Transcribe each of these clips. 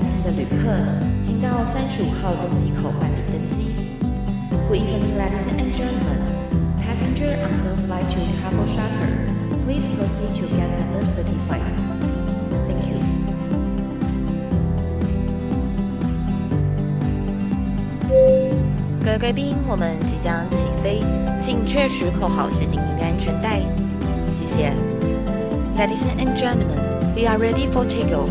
班机的旅客，请到三十五号登机口办理登机。Good evening, ladies and gentlemen. Passenger on the flight to Travel Charter, please proceed to get number thirty-five. Thank you. 各位贵宾，我们即将起飞，请确实扣好系紧您的安全带。谢谢。Ladies and gentlemen, we are ready for takeoff.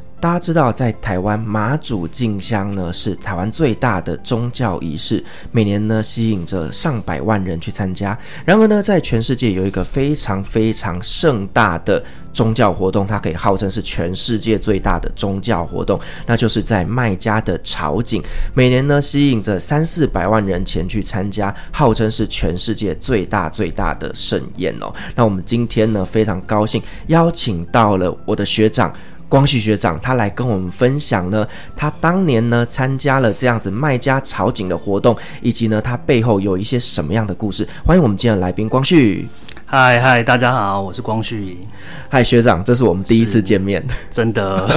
大家知道，在台湾马祖进香呢，是台湾最大的宗教仪式，每年呢吸引着上百万人去参加。然而呢，在全世界有一个非常非常盛大的宗教活动，它可以号称是全世界最大的宗教活动，那就是在麦加的朝觐，每年呢吸引着三四百万人前去参加，号称是全世界最大最大的盛宴哦。那我们今天呢非常高兴邀请到了我的学长。光绪学长，他来跟我们分享呢，他当年呢参加了这样子卖家炒景的活动，以及呢他背后有一些什么样的故事。欢迎我们今天的来宾光绪。嗨嗨，大家好，我是光绪。嗨，学长，这是我们第一次见面，真的，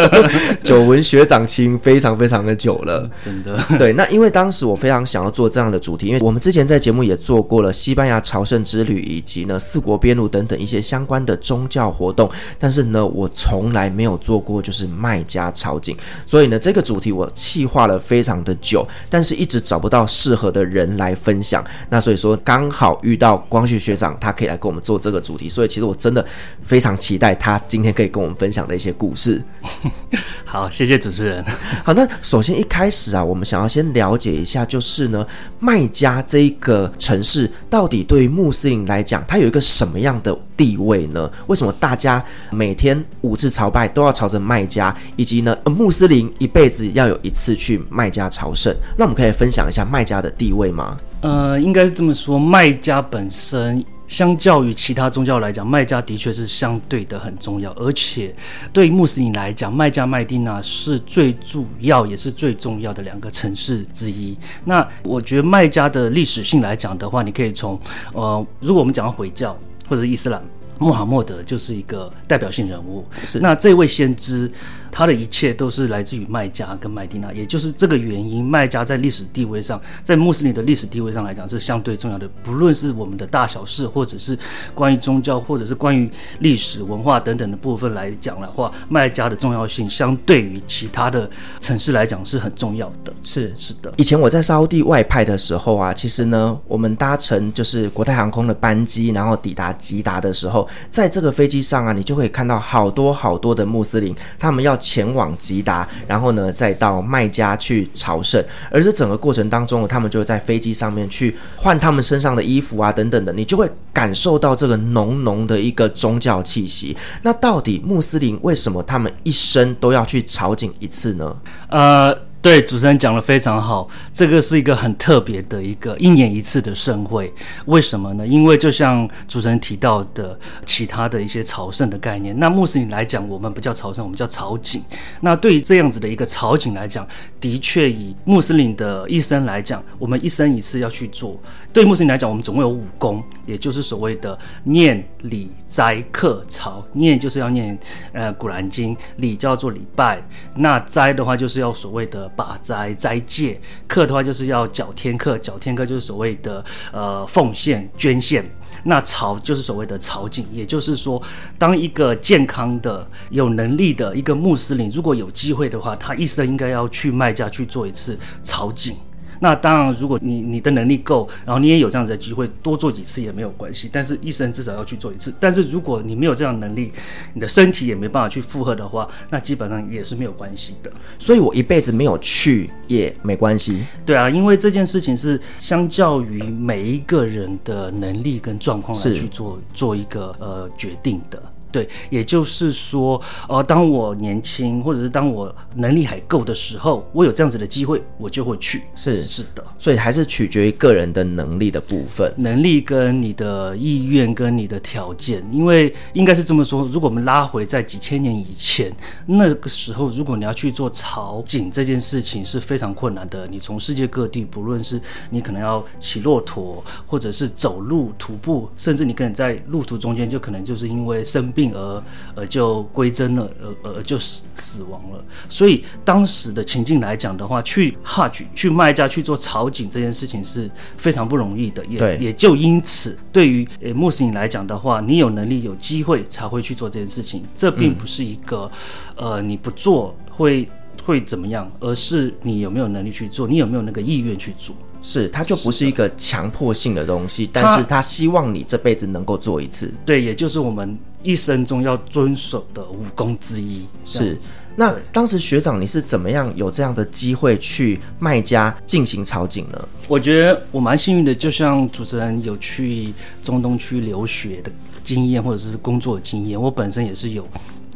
久闻学长情非常非常的久了，真的。对，那因为当时我非常想要做这样的主题，因为我们之前在节目也做过了西班牙朝圣之旅，以及呢四国边路等等一些相关的宗教活动，但是呢我从来没有做过就是卖家朝觐，所以呢这个主题我企划了非常的久，但是一直找不到适合的人来分享。那所以说刚好遇到光绪学长，他。可以来跟我们做这个主题，所以其实我真的非常期待他今天可以跟我们分享的一些故事。好，谢谢主持人。好，那首先一开始啊，我们想要先了解一下，就是呢，麦加这一个城市到底对于穆斯林来讲，它有一个什么样的地位呢？为什么大家每天五次朝拜都要朝着麦加，以及呢，穆斯林一辈子要有一次去麦加朝圣？那我们可以分享一下麦加的地位吗？呃，应该是这么说，麦加本身。相较于其他宗教来讲，麦加的确是相对的很重要，而且对于穆斯林来讲，麦加麦地那是最主要也是最重要的两个城市之一。那我觉得麦加的历史性来讲的话，你可以从呃，如果我们讲到回教或者伊斯兰，穆罕默德就是一个代表性人物。是，那这位先知。他的一切都是来自于麦加跟麦地那，也就是这个原因，麦加在历史地位上，在穆斯林的历史地位上来讲是相对重要的。不论是我们的大小事，或者是关于宗教，或者是关于历史文化等等的部分来讲的话，麦加的重要性相对于其他的城市来讲是很重要的。是是的，以前我在沙地外派的时候啊，其实呢，我们搭乘就是国泰航空的班机，然后抵达吉达的时候，在这个飞机上啊，你就会看到好多好多的穆斯林，他们要。前往吉达，然后呢，再到麦加去朝圣。而这整个过程当中，他们就会在飞机上面去换他们身上的衣服啊，等等的，你就会感受到这个浓浓的一个宗教气息。那到底穆斯林为什么他们一生都要去朝觐一次呢？呃。对，主持人讲得非常好，这个是一个很特别的一个一年一次的盛会。为什么呢？因为就像主持人提到的，其他的一些朝圣的概念，那穆斯林来讲，我们不叫朝圣，我们叫朝觐。那对于这样子的一个朝觐来讲，的确以穆斯林的一生来讲，我们一生一次要去做。对穆斯林来讲，我们总共有五功，也就是所谓的念、礼、斋、课、朝。念就是要念呃古兰经，礼叫做礼拜，那斋的话就是要所谓的。把斋斋戒，课的话就是要缴天课，缴天课就是所谓的呃奉献捐献。那朝就是所谓的朝觐，也就是说，当一个健康的、有能力的一个穆斯林，如果有机会的话，他一生应该要去麦加去做一次朝觐。那当然，如果你你的能力够，然后你也有这样子的机会，多做几次也没有关系。但是一生至少要去做一次。但是如果你没有这样的能力，你的身体也没办法去负荷的话，那基本上也是没有关系的。所以我一辈子没有去也没关系。对啊，因为这件事情是相较于每一个人的能力跟状况来去做做一个呃决定的。对，也就是说，呃，当我年轻或者是当我能力还够的时候，我有这样子的机会，我就会去。是是的，所以还是取决于个人的能力的部分，能力跟你的意愿跟你的条件，因为应该是这么说，如果我们拉回在几千年以前，那个时候，如果你要去做草井这件事情是非常困难的。你从世界各地，不论是你可能要骑骆驼，或者是走路徒步，甚至你可能在路途中间就可能就是因为生病。病而呃就归真了，呃呃就死死亡了。所以当时的情境来讲的话，去哈举去卖家去做草井这件事情是非常不容易的。也也就因此，对于呃穆斯林来讲的话，你有能力有机会才会去做这件事情。这并不是一个、嗯、呃你不做会会怎么样，而是你有没有能力去做，你有没有那个意愿去做。是，它就不是一个强迫性的东西，但是他希望你这辈子能够做一次。对，也就是我们一生中要遵守的武功之一。是，那当时学长你是怎么样有这样的机会去卖家进行炒景呢？我觉得我蛮幸运的，就像主持人有去中东区留学的经验，或者是工作的经验，我本身也是有。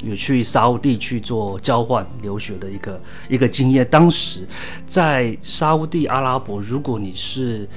有去沙乌地去做交换留学的一个一个经验。当时在沙乌地阿拉伯，如果你是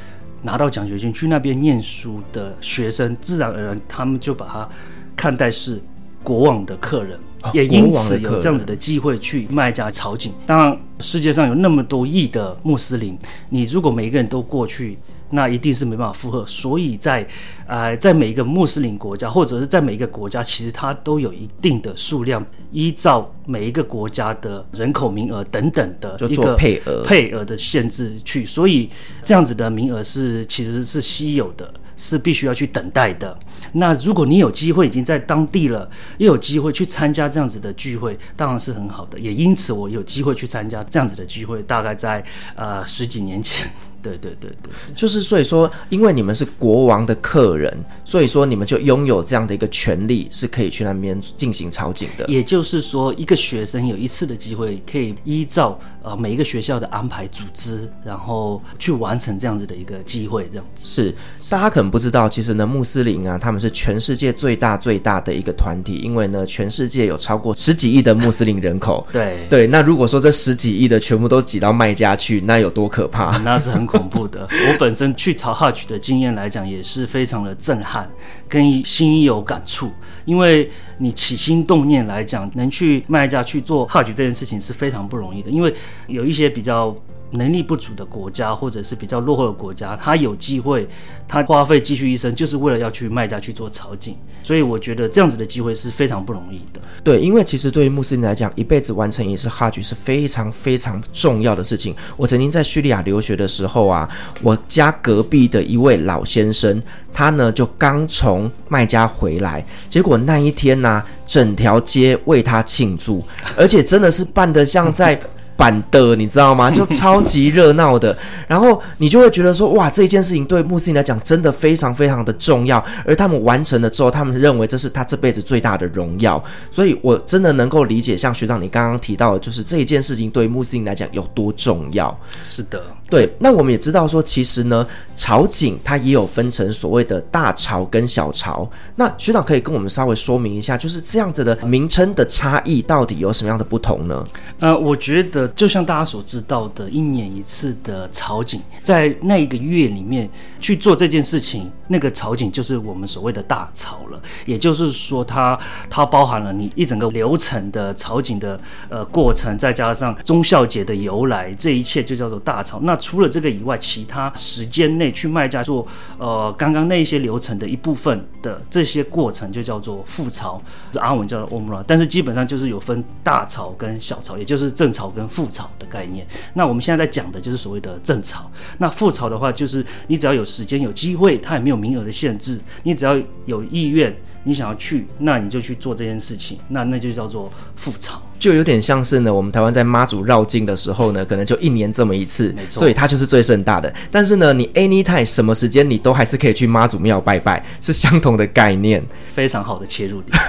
拿到奖学金去那边念书的学生，自然而然他们就把他看待是国王的客人，哦、也因此有这样子的机会去卖家草井。当然，世界上有那么多亿的穆斯林，你如果每一个人都过去。那一定是没办法负荷，所以在，呃，在每一个穆斯林国家，或者是在每一个国家，其实它都有一定的数量，依照每一个国家的人口名额等等的一个配额配额的限制去，所以这样子的名额是其实是稀有的，是必须要去等待的。那如果你有机会已经在当地了，又有机会去参加这样子的聚会，当然是很好的。也因此，我有机会去参加这样子的聚会，大概在呃十几年前。对对对对，就是所以说，因为你们是国王的客人，所以说你们就拥有这样的一个权利，是可以去那边进行朝景的。也就是说，一个学生有一次的机会，可以依照呃每一个学校的安排组织，然后去完成这样子的一个机会。这样子是大家可能不知道，其实呢，穆斯林啊，他们是全世界最大最大的一个团体，因为呢，全世界有超过十几亿的穆斯林人口。对对，那如果说这十几亿的全部都挤到麦加去，那有多可怕？那是很恐。怖的，我本身去朝哈举的经验来讲，也是非常的震撼，跟心有感触。因为你起心动念来讲，能去卖家去做哈举这件事情是非常不容易的，因为有一些比较。能力不足的国家，或者是比较落后的国家，他有机会，他花费继续一生，就是为了要去卖家去做草井。所以我觉得这样子的机会是非常不容易的。对，因为其实对于穆斯林来讲，一辈子完成一次哈局是非常非常重要的事情。我曾经在叙利亚留学的时候啊，我家隔壁的一位老先生，他呢就刚从卖家回来，结果那一天呢、整条街为他庆祝，而且真的是办得像在。版的，你知道吗？就超级热闹的，然后你就会觉得说，哇，这一件事情对穆斯林来讲真的非常非常的重要，而他们完成了之后，他们认为这是他这辈子最大的荣耀，所以我真的能够理解，像学长你刚刚提到的，就是这一件事情对穆斯林来讲有多重要。是的。对，那我们也知道说，其实呢，潮井它也有分成所谓的大潮跟小潮。那学长可以跟我们稍微说明一下，就是这样子的名称的差异到底有什么样的不同呢？呃，我觉得就像大家所知道的，一年一次的潮井，在那一个月里面去做这件事情，那个草井就是我们所谓的大潮了。也就是说它，它包含了你一整个流程的草井的呃过程，再加上忠孝节的由来，这一切就叫做大潮。那除了这个以外，其他时间内去卖家做呃刚刚那一些流程的一部分的这些过程，就叫做副潮，是阿文叫做 omra，。但是基本上就是有分大潮跟小潮，也就是正潮跟副潮的概念。那我们现在在讲的就是所谓的正潮。那副潮的话，就是你只要有时间有机会，它也没有名额的限制，你只要有意愿，你想要去，那你就去做这件事情，那那就叫做复潮。就有点像是呢，我们台湾在妈祖绕境的时候呢，可能就一年这么一次，没错，所以它就是最盛大的。但是呢，你 anytime 什么时间你都还是可以去妈祖庙拜拜，是相同的概念，非常好的切入点。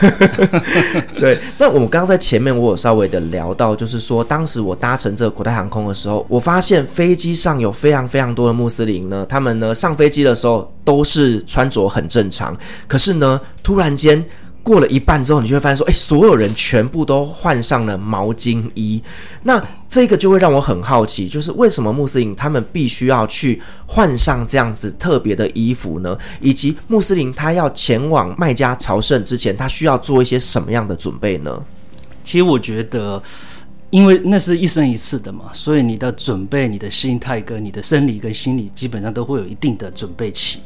对，那我们刚刚在前面我有稍微的聊到，就是说当时我搭乘这个国泰航空的时候，我发现飞机上有非常非常多的穆斯林呢，他们呢上飞机的时候都是穿着很正常，可是呢突突然间。过了一半之后，你就会发现说，哎，所有人全部都换上了毛巾衣。那这个就会让我很好奇，就是为什么穆斯林他们必须要去换上这样子特别的衣服呢？以及穆斯林他要前往麦加朝圣之前，他需要做一些什么样的准备呢？其实我觉得。因为那是一生一次的嘛，所以你的准备、你的心态跟你的生理跟心理，基本上都会有一定的准备期。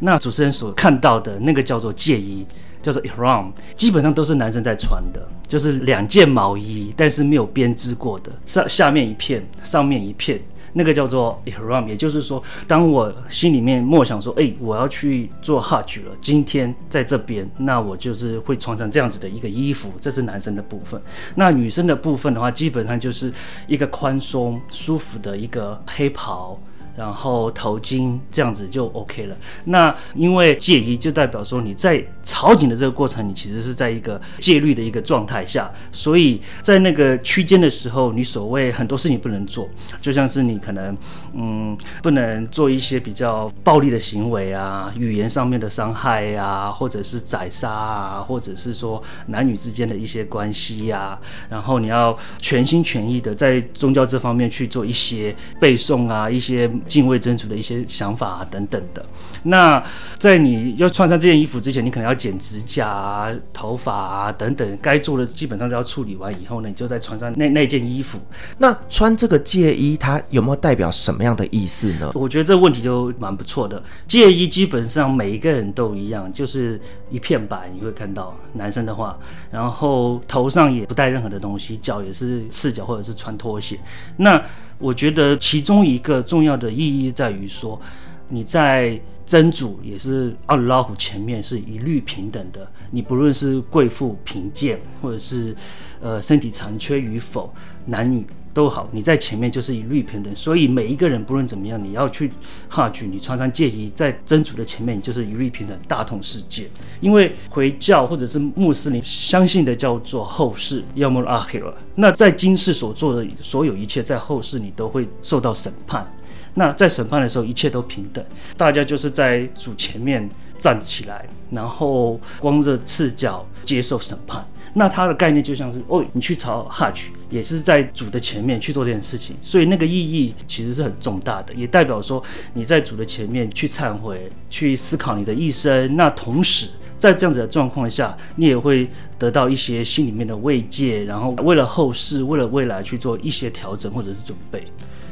那主持人所看到的那个叫做戒衣，叫做 “Iran”，基本上都是男生在穿的，就是两件毛衣，但是没有编织过的，上下面一片，上面一片。那个叫做 ihram，也就是说，当我心里面默想说，哎，我要去做哈巨了，今天在这边，那我就是会穿上这样子的一个衣服，这是男生的部分。那女生的部分的话，基本上就是一个宽松、舒服的一个黑袍。然后头巾这样子就 OK 了。那因为戒衣就代表说你在朝觐的这个过程，你其实是在一个戒律的一个状态下，所以在那个区间的时候，你所谓很多事情不能做，就像是你可能嗯不能做一些比较暴力的行为啊，语言上面的伤害、啊，或者是宰杀啊，或者是说男女之间的一些关系呀、啊，然后你要全心全意的在宗教这方面去做一些背诵啊，一些。敬畏真主的一些想法啊，等等的。那在你要穿上这件衣服之前，你可能要剪指甲啊、头发啊等等，该做的基本上都要处理完以后呢，你就再穿上那那件衣服。那穿这个戒衣，它有没有代表什么样的意思呢？我觉得这个问题都蛮不错的。戒衣基本上每一个人都一样，就是一片白，你会看到男生的话，然后头上也不带任何的东西，脚也是赤脚或者是穿拖鞋。那我觉得其中一个重要的意义在于说，你在真主也是阿鲁拉虎前面是一律平等的。你不论是贵妇贫贱，或者是呃身体残缺与否，男女都好，你在前面就是一律平等。所以每一个人不论怎么样，你要去哈举，你穿上戒衣，在真主的前面，就是一律平等，大同世界。因为回教或者是穆斯林相信的叫做后世，要么阿黑了。那在今世所做的所有一切，在后世你都会受到审判。那在审判的时候，一切都平等，大家就是在主前面站起来，然后光着赤脚接受审判。那它的概念就像是哦，你去朝 Hajj，也是在主的前面去做这件事情，所以那个意义其实是很重大的，也代表说你在主的前面去忏悔，去思考你的一生。那同时，在这样子的状况下，你也会得到一些心里面的慰藉，然后为了后世，为了未来去做一些调整或者是准备。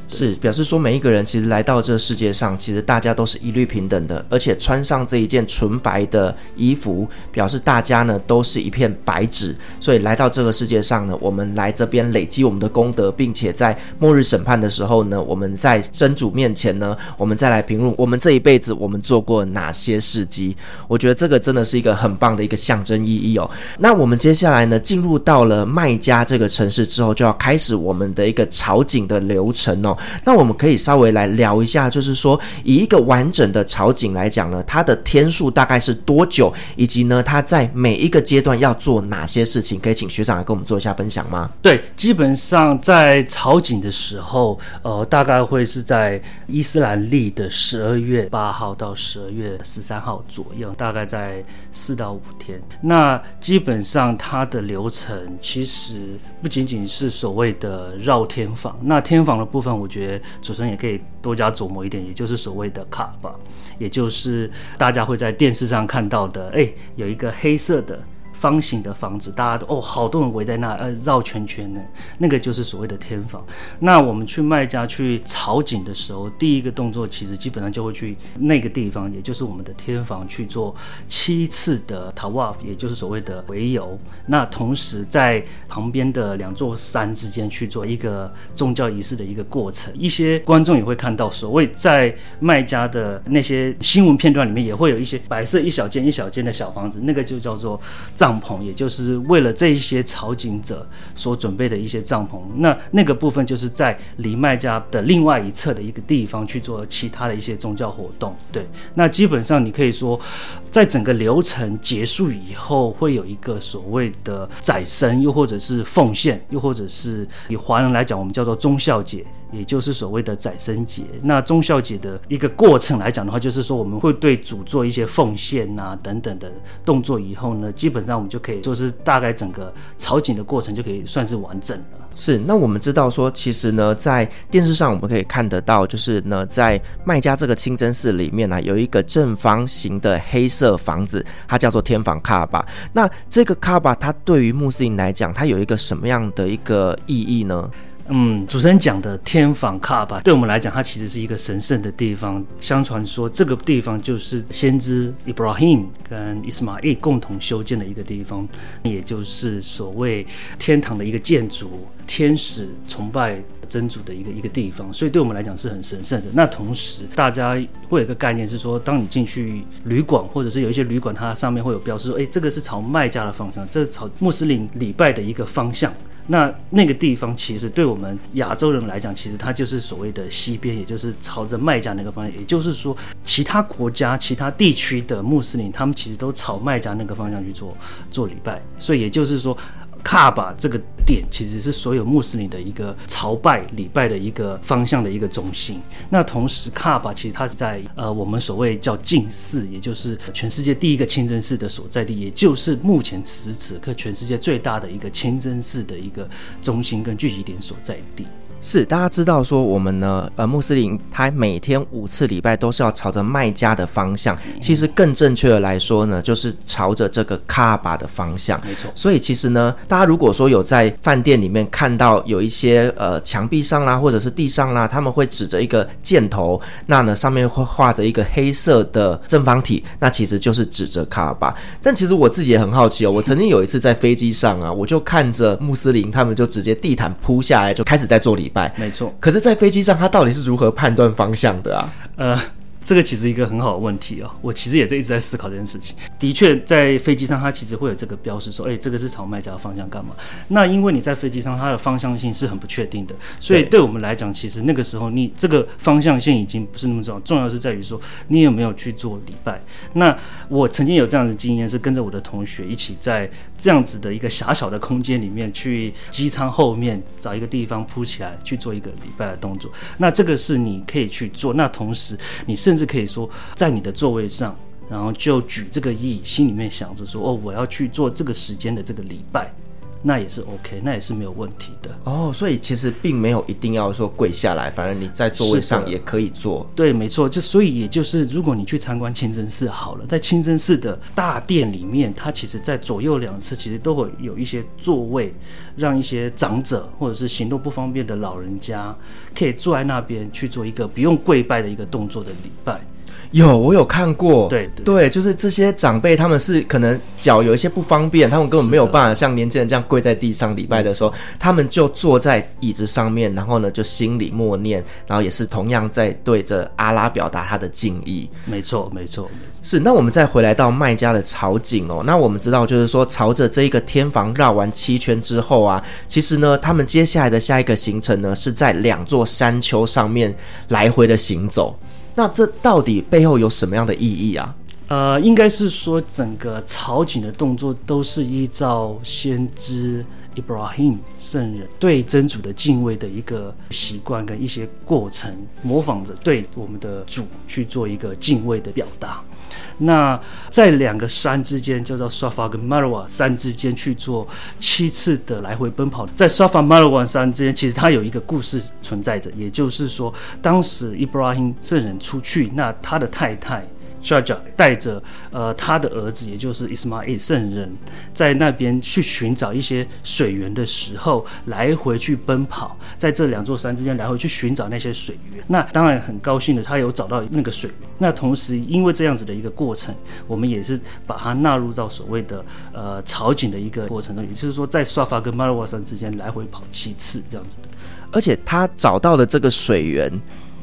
是表示说，每一个人其实来到这个世界上，其实大家都是一律平等的，而且穿上这一件纯白的衣服，表示大家呢都是一片白纸。所以来到这个世界上呢，我们来这边累积我们的功德，并且在末日审判的时候呢，我们在真主面前呢，我们再来评论我们这一辈子我们做过哪些事迹。我觉得这个真的是一个很棒的一个象征意义哦。那我们接下来呢，进入到了麦加这个城市之后，就要开始我们的一个朝觐的流程哦。那我们可以稍微来聊一下，就是说，以一个完整的朝觐来讲呢，它的天数大概是多久，以及呢，它在每一个阶段要做哪些事情？可以请学长来跟我们做一下分享吗？对，基本上在朝觐的时候，呃，大概会是在伊斯兰历的十二月八号到十二月十三号左右，大概在四到五天。那基本上它的流程其实不仅仅是所谓的绕天房，那天房的部分，我我觉得。主持人也可以多加琢磨一点，也就是所谓的卡吧，也就是大家会在电视上看到的，哎，有一个黑色的。方形的房子，大家都哦，好多人围在那，呃，绕圈圈呢。那个就是所谓的天房。那我们去麦加去朝觐的时候，第一个动作其实基本上就会去那个地方，也就是我们的天房去做七次的 Tawaf，也就是所谓的围游。那同时在旁边的两座山之间去做一个宗教仪式的一个过程。一些观众也会看到，所谓在麦加的那些新闻片段里面，也会有一些白色一小间一小间的小房子，那个就叫做帐。帐篷，也就是为了这一些朝觐者所准备的一些帐篷。那那个部分就是在离麦加的另外一侧的一个地方去做其他的一些宗教活动。对，那基本上你可以说，在整个流程结束以后，会有一个所谓的宰牲，又或者是奉献，又或者是以华人来讲，我们叫做忠孝节。也就是所谓的宰牲节。那忠孝节的一个过程来讲的话，就是说我们会对主做一些奉献啊等等的动作，以后呢，基本上我们就可以就是大概整个朝觐的过程就可以算是完整了。是，那我们知道说，其实呢，在电视上我们可以看得到，就是呢，在麦加这个清真寺里面呢、有一个正方形的黑色房子，它叫做天房卡巴。那这个卡巴，它对于穆斯林来讲，它有一个什么样的一个意义呢？嗯，主持人讲的天房卡巴，对我们来讲，它其实是一个神圣的地方。相传说，这个地方就是先知 Ibrahim 跟 Isma'i 共同修建的一个地方，也就是所谓天堂的一个建筑，天使崇拜真主的一个一个地方。所以，对我们来讲是很神圣的。那同时，大家会有一个概念是说，当你进去旅馆，或者是有一些旅馆，它上面会有标示说，哎，这个是朝麦加的方向，这是朝穆斯林礼拜的一个方向。那那个地方其实对我们亚洲人来讲，其实它就是所谓的西边，也就是朝着麦加那个方向。也就是说，其他国家、其他地区的穆斯林，他们其实都朝麦加那个方向去做做礼拜。所以也就是说。卡巴这个点其实是所有穆斯林的一个朝拜礼拜的一个方向的一个中心。那同时，卡巴其实它是在呃我们所谓叫近寺，也就是全世界第一个清真寺的所在地，也就是目前此时此刻全世界最大的一个清真寺的一个中心跟聚集点所在地。是，大家知道说我们呢，呃，穆斯林他每天五次礼拜都是要朝着麦加的方向。其实更正确的来说呢，就是朝着这个卡巴的方向。没错。所以其实呢，大家如果说有在饭店里面看到有一些呃墙壁上啦，或者是地上啦，他们会指着一个箭头，那呢上面会画着一个黑色的正方体，那其实就是指着卡巴。但其实我自己也很好奇哦，我曾经有一次在飞机上啊，我就看着穆斯林他们就直接地毯铺下来，就开始在做礼。没错，可是，在飞机上，他到底是如何判断方向的啊？呃。这个其实一个很好的问题哦，我其实也在一直在思考这件事情。的确，在飞机上它其实会有这个标识，说，哎，这个是朝卖家的方向干嘛？那因为你在飞机上，它的方向性是很不确定的，所以对我们来讲，其实那个时候你这个方向性已经不是那么重要，重要是在于说你有没有去做礼拜。那我曾经有这样的经验，是跟着我的同学一起在这样子的一个狭小的空间里面，去机舱后面找一个地方铺起来去做一个礼拜的动作。那这个是你可以去做，那同时你是。甚至可以说，在你的座位上，然后就举这个意，心里面想着说：“哦，我要去做这个时间的这个礼拜。”那也是 OK，那也是没有问题的哦。所以其实并没有一定要说跪下来，反正你在座位上也可以坐。对，没错。就所以也就是，如果你去参观清真寺好了，在清真寺的大殿里面，它其实在左右两侧其实都会有一些座位，让一些长者或者是行动不方便的老人家可以坐在那边去做一个不用跪拜的一个动作的礼拜。有，我有看过。对对，对，就是这些长辈，他们是可能脚有一些不方便，他们根本没有办法像年轻人这样跪在地上礼拜的时候，他们就坐在椅子上面，然后呢就心里默念，然后也是同样在对着阿拉表达他的敬意。没错，没错，没错。是。那我们再回来到麦家的朝觐哦，那我们知道就是说，朝着这一个天房绕完七圈之后啊，其实呢，他们接下来的下一个行程呢，是在两座山丘上面来回的行走。那这到底背后有什么样的意义啊？呃，应该是说整个朝觐的动作都是依照先知 Ibrahim 圣人对真主的敬畏的一个习惯跟一些过程，模仿着对我们的主去做一个敬畏的表达。那在两个山之间，叫做 Safa 跟 Marwa 山之间去做七次的来回奔跑。在 Safa Marwa 山之间，其实它有一个故事存在着，也就是说，当时 Ibrahim 圣人出去，那他的太太。Sharjah 带着呃他的儿子，也就是 Ismail 圣人，在那边去寻找一些水源的时候，来回去奔跑，在这两座山之间来回去寻找那些水源。那当然很高兴的，他有找到那个水源。那同时，因为这样子的一个过程，我们也是把它纳入到所谓的呃朝觐的一个过程中，也就是说，在刷法跟马拉瓦山之间来回跑七次这样子的。而且他找到的这个水源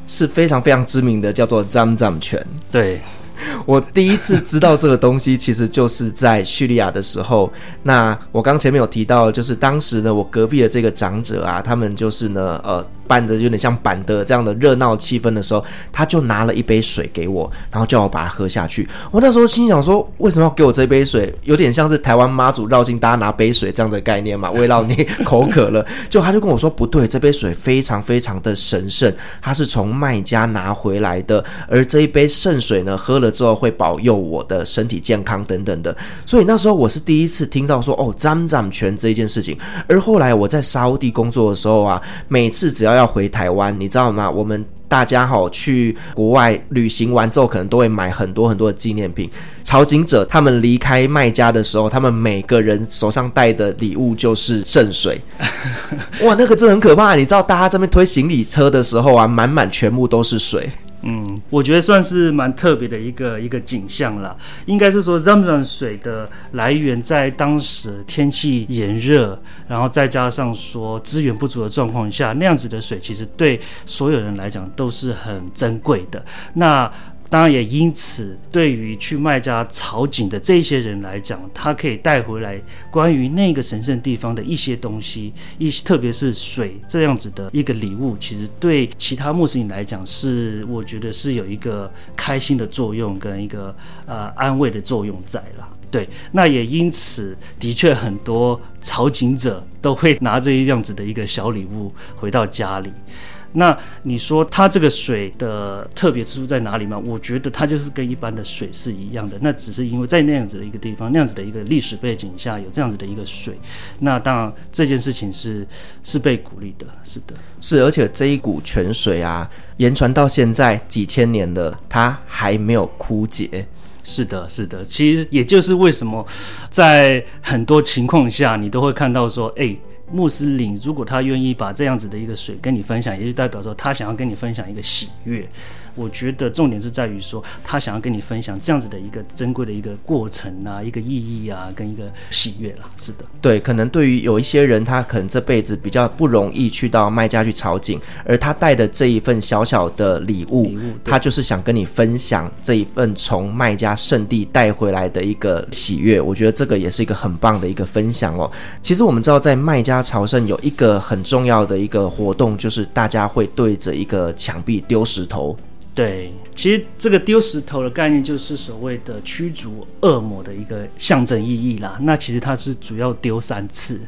是非常非常知名的，叫做 Zamzam 泉。对。我第一次知道这个东西，其实就是在叙利亚的时候。那我刚前面有提到，就是当时呢，我隔壁的这个长者啊，他们就是呢，呃。办的有点像板的这样的热闹气氛的时候，他就拿了一杯水给我，然后叫我把它喝下去。我那时候心想说，为什么要给我这杯水？有点像是台湾妈祖绕境大家拿杯水这样的概念嘛，为让你口渴了。就他就跟我说，不对，这杯水非常非常的神圣，它是从卖家拿回来的，而这一杯圣水呢，喝了之后会保佑我的身体健康等等的。所以那时候我是第一次听到说，哦，沾沾泉这一件事情。而后来我在沙乌地工作的时候啊，每次只要要回台湾，你知道吗？我们大家哈去国外旅行完之后，可能都会买很多很多的纪念品。朝觐者他们离开卖家的时候，他们每个人手上带的礼物就是圣水。哇，那个真的很可怕！你知道，大家这边推行李车的时候啊，满满全部都是水。嗯，我觉得算是蛮特别的一个一个景象了。应该是说让让水的来源在当时天气炎热，然后再加上说资源不足的状况下，那样子的水其实对所有人来讲都是很珍贵的。那当然也因此，对于去卖家朝觐的这些人来讲，他可以带回来关于那个神圣地方的一些东西，一些特别是水这样子的一个礼物，其实对其他穆斯林来讲是，我觉得是有一个开心的作用跟一个呃安慰的作用在啦。对，那也因此，的确很多朝觐者都会拿这样子的一个小礼物回到家里。那你说它这个水的特别之处在哪里吗？我觉得它就是跟一般的水是一样的，那只是因为在那样子的一个地方，那样子的一个历史背景下有这样子的一个水。那当然这件事情是是被鼓励的，是的，是，而且这一股泉水啊，延传到现在几千年了，它还没有枯竭。是的，是的，其实也就是为什么在很多情况下你都会看到说，哎。穆斯林如果他愿意把这样子的一个水跟你分享，也就代表说他想要跟你分享一个喜悦。我觉得重点是在于说，他想要跟你分享这样子的一个珍贵的一个过程啊，一个意义啊，跟一个喜悦啦。是的，对，可能对于有一些人，他可能这辈子比较不容易去到卖家去朝觐，而他带的这一份小小的礼物，礼物，他就是想跟你分享这一份从卖家圣地带回来的一个喜悦。我觉得这个也是一个很棒的一个分享哦。其实我们知道，在卖家朝圣有一个很重要的一个活动，就是大家会对着一个墙壁丢石头。对，其实这个丢石头的概念就是所谓的驱逐恶魔的一个象征意义啦。那其实它是主要丢三次，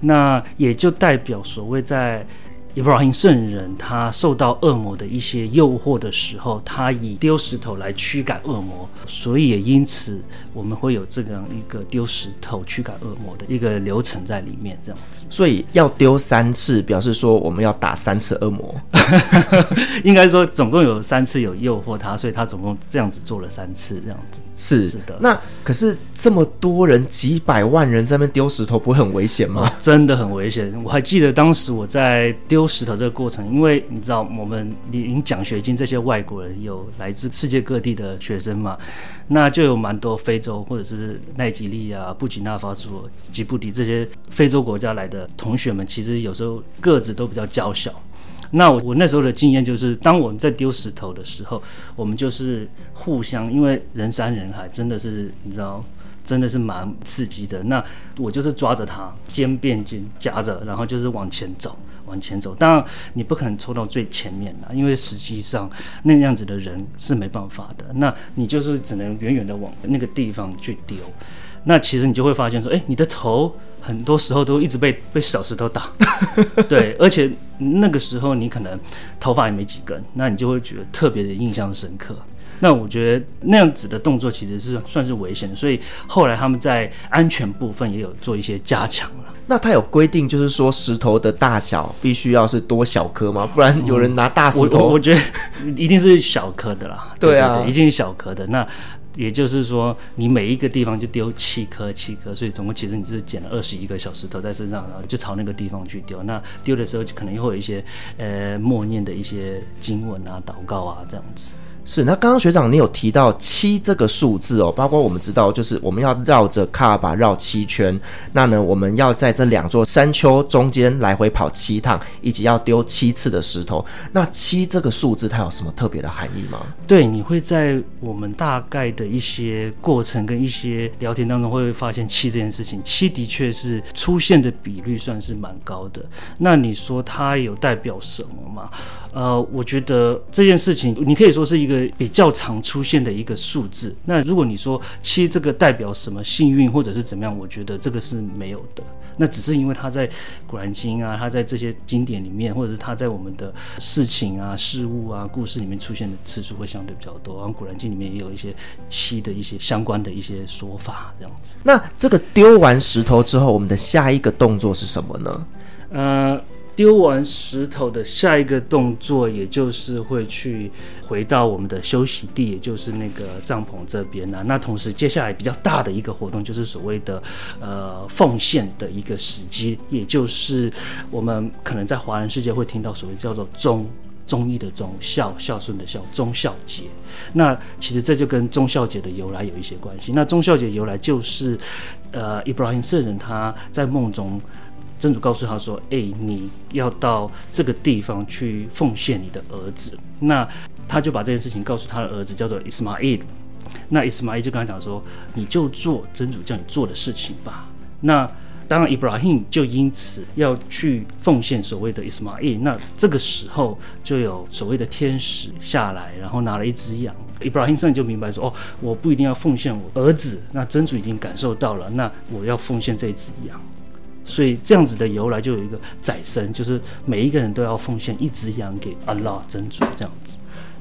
那也就代表所谓在。伊布拉欣圣人，他受到恶魔的一些诱惑的时候，他以丢石头来驱赶恶魔，所以也因此我们会有这样一个丢石头驱赶恶魔的一个流程在里面，这样子。所以要丢三次，表示说我们要打三次恶魔。应该说总共有三次有诱惑他，所以他总共这样子做了三次，这样子。是是的。那可是这么多人，几百万人在那边丢石头，不会很危险吗？哦，真的很危险。我还记得当时我在丢。丢石头这个过程，因为你知道，我们领奖学金这些外国人有来自世界各地的学生嘛，那就有蛮多非洲或者是奈及利亚、布吉纳法索、吉布提这些非洲国家来的同学们，其实有时候个子都比较娇小。那我我那时候的经验就是，当我们在丢石头的时候，我们就是互相，因为人山人海，真的是你知道。真的是蛮刺激的。那我就是抓着它，肩并肩夹着，然后就是往前走，往前走。当然你不可能冲到最前面了，因为实际上那样子的人是没办法的。那你就是只能远远的往那个地方去丢。那其实你就会发现说，哎，你的头很多时候都一直被被小石头打。对，而且那个时候你可能头发也没几根，那你就会觉得特别的印象深刻。那我觉得那样子的动作其实是算是危险的，所以后来他们在安全部分也有做一些加强了。那他有规定，就是说石头的大小必须要是多小颗吗？不然有人拿大石头，嗯、我，我觉得一定是小颗的啦。对啊，对对对，一定是小颗的。那也就是说，你每一个地方就丢七颗七颗，所以总共其实你是捡了二十一个小石头在身上，然后就朝那个地方去丢。那丢的时候就可能又会有一些呃默念的一些经文啊、祷告啊这样子。是，那刚刚学长你有提到七这个数字哦，包括我们知道，就是我们要绕着卡巴绕七圈，那呢，我们要在这两座山丘中间来回跑七趟，以及要丢七次的石头。那七这个数字它有什么特别的含义吗？对，你会在我们大概的一些过程跟一些聊天当中，会发现七这件事情，七的确是出现的比率算是蛮高的。那你说它有代表什么吗？呃，我觉得这件事情，你可以说是一个比较常出现的一个数字。那如果你说七这个代表什么幸运或者是怎么样，我觉得这个是没有的。那只是因为它在《古兰经》啊，它在这些经典里面，或者是它在我们的事情啊、事物啊、故事里面出现的次数会相对比较多。然后《古兰经》里面也有一些七的一些相关的一些说法，这样子。那这个丢完石头之后，我们的下一个动作是什么呢？呃。丢完石头的下一个动作，也就是会去回到我们的休息地，也就是那个帐篷这边呢、那同时，接下来比较大的一个活动，就是所谓的呃奉献的一个时机，也就是我们可能在华人世界会听到所谓叫做忠忠义的忠孝孝顺的孝忠孝节。那其实这就跟忠孝节的由来有一些关系。那忠孝节由来就是呃，伊布拉欣圣人他在梦中。真主告诉他说：“哎、你要到这个地方去奉献你的儿子。”那他就把这件事情告诉他的儿子，叫做伊斯玛伊。那伊斯玛伊就跟他讲说：“你就做真主叫你做的事情吧。”那当然，伊布拉欣就因此要去奉献所谓的伊斯玛伊。那这个时候就有所谓的天使下来，然后拿了一只羊。伊布拉欣圣人就明白说：“哦，我不一定要奉献我儿子。那真主已经感受到了，那我要奉献这只羊。”所以这样子的由来就有一个宰牲，就是每一个人都要奉献一只羊给阿拉真主这样子。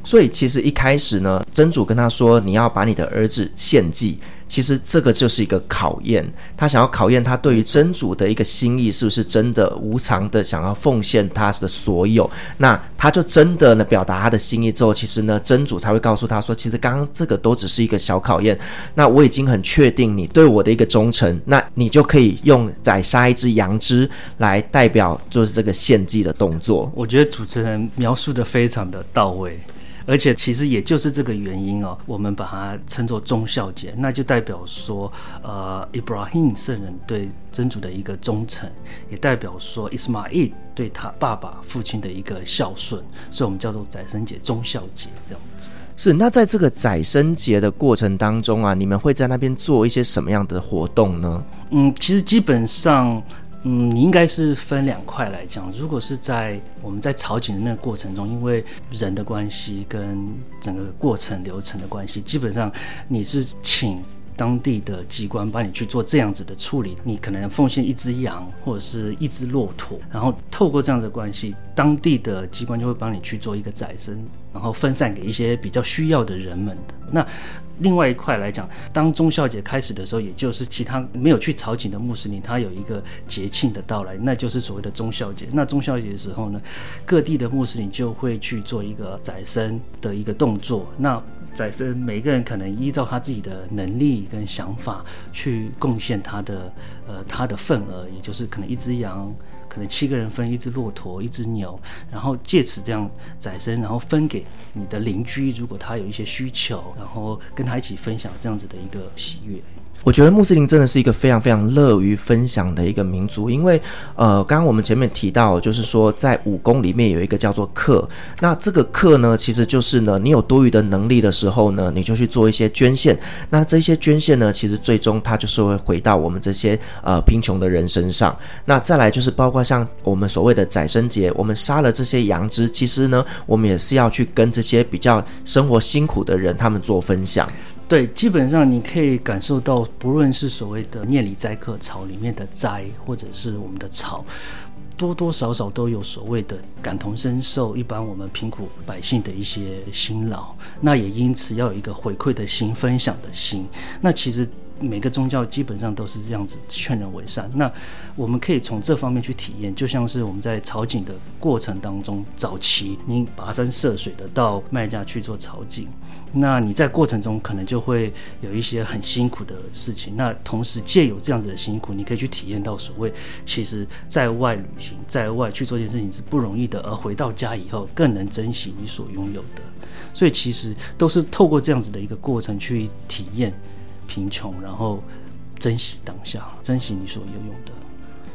所以其实一开始呢，真主跟他说：“你要把你的儿子献祭。”其实这个就是一个考验，他想要考验他对于真主的一个心意是不是真的无偿的想要奉献他的所有。那他就真的呢表达他的心意之后，其实呢真主才会告诉他说，其实刚刚这个都只是一个小考验。那我已经很确定你对我的一个忠诚，那你就可以用宰杀一只羊只来代表就是这个献祭的动作。我觉得主持人描述的非常的到位。而且其实也就是这个原因哦，我们把它称作忠孝节，那就代表说，呃，伊布拉欣圣人对真主的一个忠诚，也代表说伊斯玛伊对他爸爸父亲的一个孝顺，所以我们叫做宰生节、忠孝节这样子。是，那在这个宰生节的过程当中啊，你们会在那边做一些什么样的活动呢？嗯，其实基本上。嗯，你应该是分两块来讲。如果是在我们在炒景的那个过程中，因为人的关系跟整个过程流程的关系，基本上你是请当地的机关帮你去做这样子的处理。你可能奉献一只羊或者是一只骆驼，然后透过这样的关系，当地的机关就会帮你去做一个宰牲，然后分散给一些比较需要的人们的那。另外一块来讲，当中孝节开始的时候，也就是其他没有去朝觐的穆斯林，他有一个节庆的到来，那就是所谓的中孝节。那中孝节的时候呢，各地的穆斯林就会去做一个宰牲的一个动作。那宰牲，每个人可能依照他自己的能力跟想法去贡献他的呃他的份额，也就是可能一只羊。可能七个人分一只骆驼、一只牛，然后借此这样宰牲，然后分给你的邻居，如果他有一些需求，然后跟他一起分享这样子的一个喜悦。我觉得穆斯林真的是一个非常非常乐于分享的一个民族，因为呃，刚刚我们前面提到，就是说在武功里面有一个叫做克，那这个克呢，其实就是呢，你有多余的能力的时候呢，你就去做一些捐献，那这些捐献呢，其实最终它就是会回到我们这些呃贫穷的人身上。那再来就是包括像我们所谓的宰牲节，我们杀了这些羊只，其实呢，我们也是要去跟这些比较生活辛苦的人他们做分享。对，基本上你可以感受到，不论是所谓的念里斋课草里面的斋，或者是我们的草，多多少少都有所谓的感同身受，一般我们贫苦百姓的一些辛劳，那也因此要有一个回馈的心、分享的心。那其实。每个宗教基本上都是这样子劝人为善。那我们可以从这方面去体验，就像是我们在朝觐的过程当中，早期你跋山涉水的到麦加去做朝觐，那你在过程中可能就会有一些很辛苦的事情。那同时借由这样子的辛苦，你可以去体验到所谓其实在外旅行，在外去做一件事情是不容易的，而回到家以后更能珍惜你所拥有的。所以其实都是透过这样子的一个过程去体验贫穷，然后珍惜当下，珍惜你所拥有的。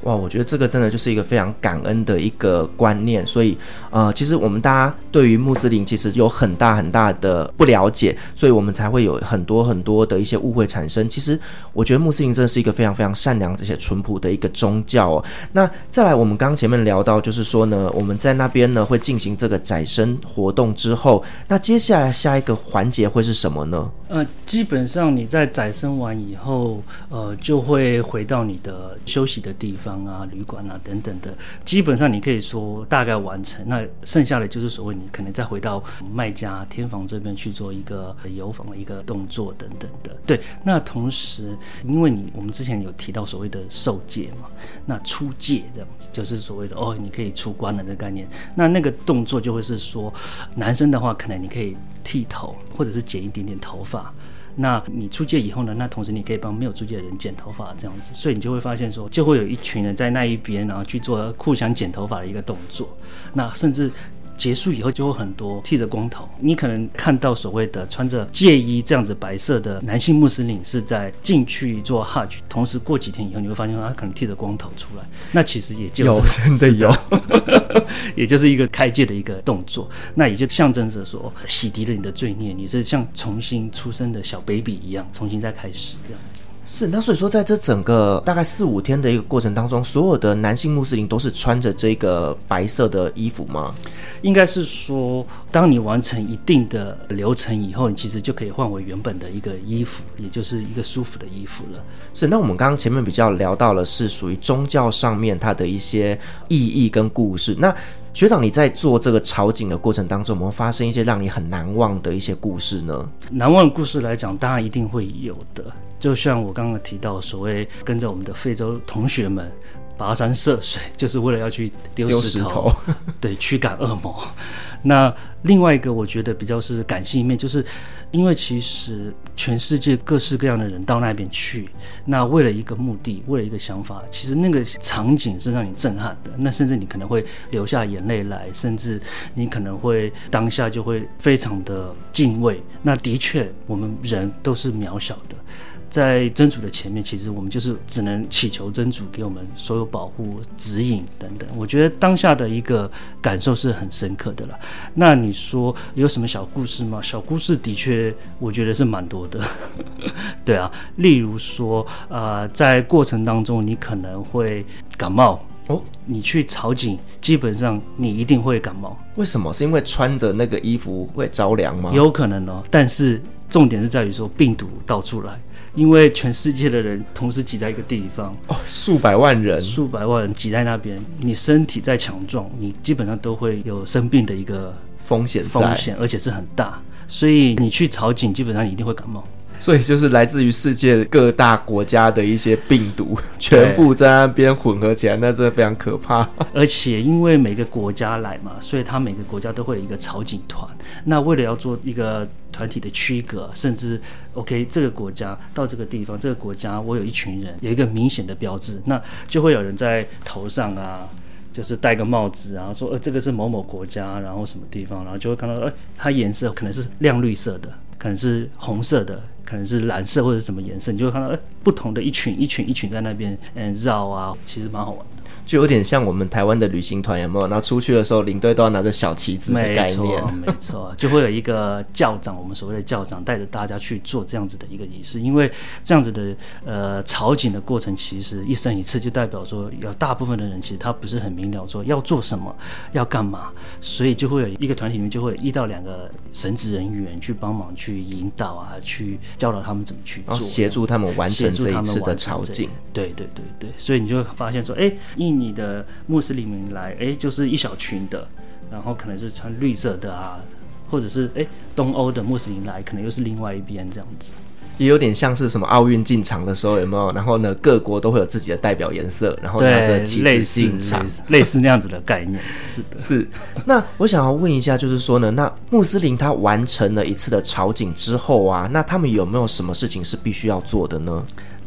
哇，我觉得这个真的就是一个非常感恩的一个观念，所以，呃，其实我们大家对于穆斯林其实有很大很大的不了解，所以我们才会有很多很多的一些误会产生。其实，我觉得穆斯林真的是一个非常非常善良、这些淳朴的一个宗教哦。那再来，我们刚前面聊到，就是说呢，我们在那边呢会进行这个宰牲活动之后，那接下来下一个环节会是什么呢？呃，基本上你在宰牲完以后，呃，就会回到你的休息的地方。啊，旅馆啊，等等的，基本上你可以说大概完成。那剩下的就是所谓你可能再回到卖家天房这边去做一个游房的一个动作等等的。对，那同时因为你我们之前有提到所谓的受戒嘛，那出戒这样子就是所谓的哦，你可以出关了的概念。那那个动作就会是说，男生的话可能你可以剃头，或者是剪一点点头发。那你出界以后呢？那同时你可以帮没有出界的人剪头发，这样子，所以你就会发现说，就会有一群人在那一边，然后去做互相剪头发的一个动作，那甚至。结束以后就会很多剃着光头，你可能看到所谓的穿着戒衣这样子白色的男性穆斯林是在进去做 Hajj，同时过几天以后你会发现他可能剃着光头出来，那其实也就是有 真的有，也就是一个开戒的一个动作，那也就象征着说洗涤了你的罪孽，你是像重新出生的小 baby 一样，重新再开始这样子。是，那所以说，在这整个大概四五天的一个过程当中，所有的男性穆斯林都是穿着这个白色的衣服吗？应该是说，当你完成一定的流程以后，你其实就可以换回原本的一个衣服，也就是一个舒服的衣服了。是，那我们刚刚前面比较聊到了是属于宗教上面它的一些意义跟故事。那学长，你在做这个朝觐的过程当中，有没有发生一些让你很难忘的一些故事呢？难忘的故事来讲，当然一定会有的。就像我刚刚提到，所谓跟着我们的非洲同学们跋山涉水，就是为了要去丢石头，石头 对，驱赶恶魔。那另外一个，我觉得比较是感性一面，就是因为其实全世界各式各样的人到那边去，那为了一个目的，为了一个想法，其实那个场景是让你震撼的。那甚至你可能会流下眼泪来，甚至你可能会当下就会非常的敬畏。那的确，我们人都是渺小的。在真主的前面，其实我们就是只能祈求真主给我们所有保护、指引等等。我觉得当下的一个感受是很深刻的了。那你说有什么小故事吗？小故事的确，我觉得是蛮多的。对啊，例如说，呃，在过程当中你可能会感冒哦。你去朝觐，基本上你一定会感冒。为什么？是因为穿的那个衣服会着凉吗？有可能哦，但是重点是在于说病毒到处来。因为全世界的人同时挤在一个地方，哦，数百万人，数百万人挤在那边，你身体再强壮，你基本上都会有生病的一个风险，风险，而且是很大，所以你去朝觐，基本上你一定会感冒。所以就是来自于世界各大国家的一些病毒，全部在那边混合起来，那真的非常可怕。而且因为每个国家来嘛，所以他每个国家都会有一个草警团。那为了要做一个团体的区隔，甚至 OK 这个国家到这个地方，这个国家我有一群人，有一个明显的标志，那就会有人在头上啊，就是戴个帽子，然后说呃这个是某某国家，然后什么地方，然后就会看到呃它颜色可能是亮绿色的，可能是红色的。可能是蓝色或者什么颜色，你就会看到，哎，不同的一群一群一群在那边，嗯，绕啊，其实蛮好玩。就有点像我们台湾的旅行团，有没有？然后出去的时候，领队都要拿着小旗子的概念。没错，没错，就会有一个教长，我们所谓的教长带着大家去做这样子的一个仪式。因为这样子的呃朝觐的过程，其实一生一次，就代表说有大部分的人其实他不是很明了说要做什么，要干嘛，所以就会有一个团体里面就会一到两个神职人员去帮忙去引导啊，去教导他们怎么去做，协助他们完成这一次的朝觐。对对对对，所以你就会发现说，哎，一。你的穆斯林们来，哎，就是一小群的，然后可能是穿绿色的啊，或者是哎东欧的穆斯林来，可能又是另外一边这样子，也有点像是什么奥运进场的时候有没有？然后呢，各国都会有自己的代表颜色，然后拿着旗子进场，类似那样子的概念。是的，是。那我想要问一下，就是说呢，那穆斯林他完成了一次的朝觐之后啊，那他们有没有什么事情是必须要做的呢？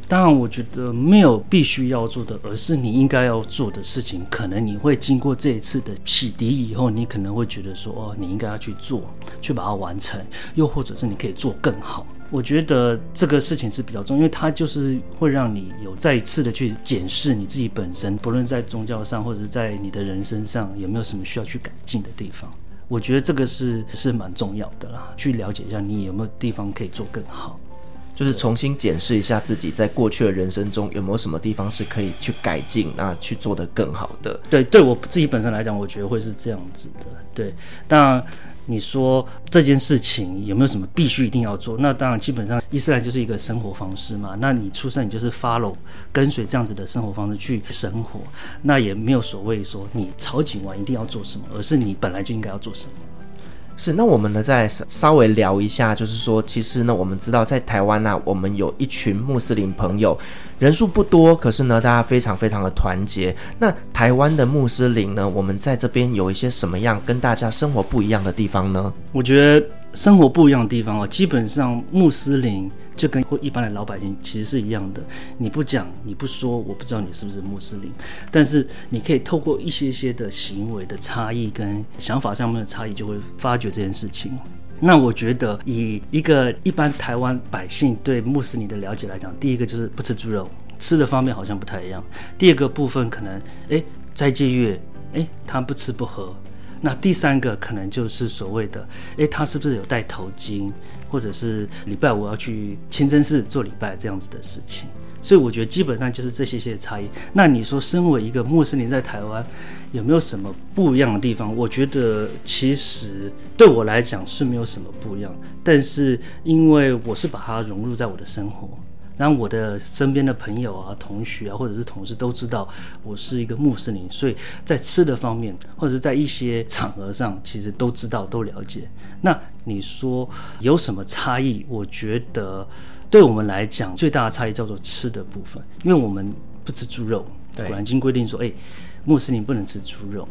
当然，我觉得没有必须要做的，而是你应该要做的事情。可能你会经过这一次的洗涤以后，你可能会觉得说，哦，你应该要去做，去把它完成，又或者是你可以做更好。我觉得这个事情是比较重，因为它就是会让你有再一次的去检视你自己本身，不论在宗教上或者在你的人生上，有没有什么需要去改进的地方。我觉得这个是是蛮重要的啦，去了解一下你有没有地方可以做更好，就是重新检视一下自己在过去的人生中有没有什么地方是可以去改进啊，去做得更好的。对，对我自己本身来讲，我觉得会是这样子的。对，那。你说这件事情有没有什么必须一定要做？那当然，基本上伊斯兰就是一个生活方式嘛。那你出生你就是 follow 跟随这样子的生活方式去生活，那也没有所谓说你朝觐完一定要做什么，而是你本来就应该要做什么。是，那我们呢再稍微聊一下，就是说，其实呢，我们知道在台湾呢、我们有一群穆斯林朋友，人数不多，可是呢，大家非常非常的团结。那台湾的穆斯林呢，我们在这边有一些什么样跟大家生活不一样的地方呢？我觉得生活不一样的地方哦，基本上穆斯林。就跟一般的老百姓其实是一样的，你不讲，你不说，我不知道你是不是穆斯林。但是你可以透过一些些的行为的差异跟想法上面的差异，就会发觉这件事情。那我觉得，以一个一般台湾百姓对穆斯林的了解来讲，第一个就是不吃猪肉，吃的方面好像不太一样。第二个部分可能，诶，斋戒月，诶，他不吃不喝。那第三个可能就是所谓的，诶，他是不是有戴头巾？或者是礼拜五要去清真寺做礼拜这样子的事情，所以我觉得基本上就是这些些差异。那你说，身为一个穆斯林在台湾，有没有什么不一样的地方？我觉得其实对我来讲是没有什么不一样，但是因为我是把它融入在我的生活。让我的身边的朋友啊、同学啊，或者是同事都知道我是一个穆斯林，所以在吃的方面，或者是在一些场合上，其实都知道、都了解。那你说有什么差异？我觉得对我们来讲，最大的差异叫做吃的部分，因为我们不吃猪肉，对，古兰经规定说，哎，穆斯林不能吃猪肉。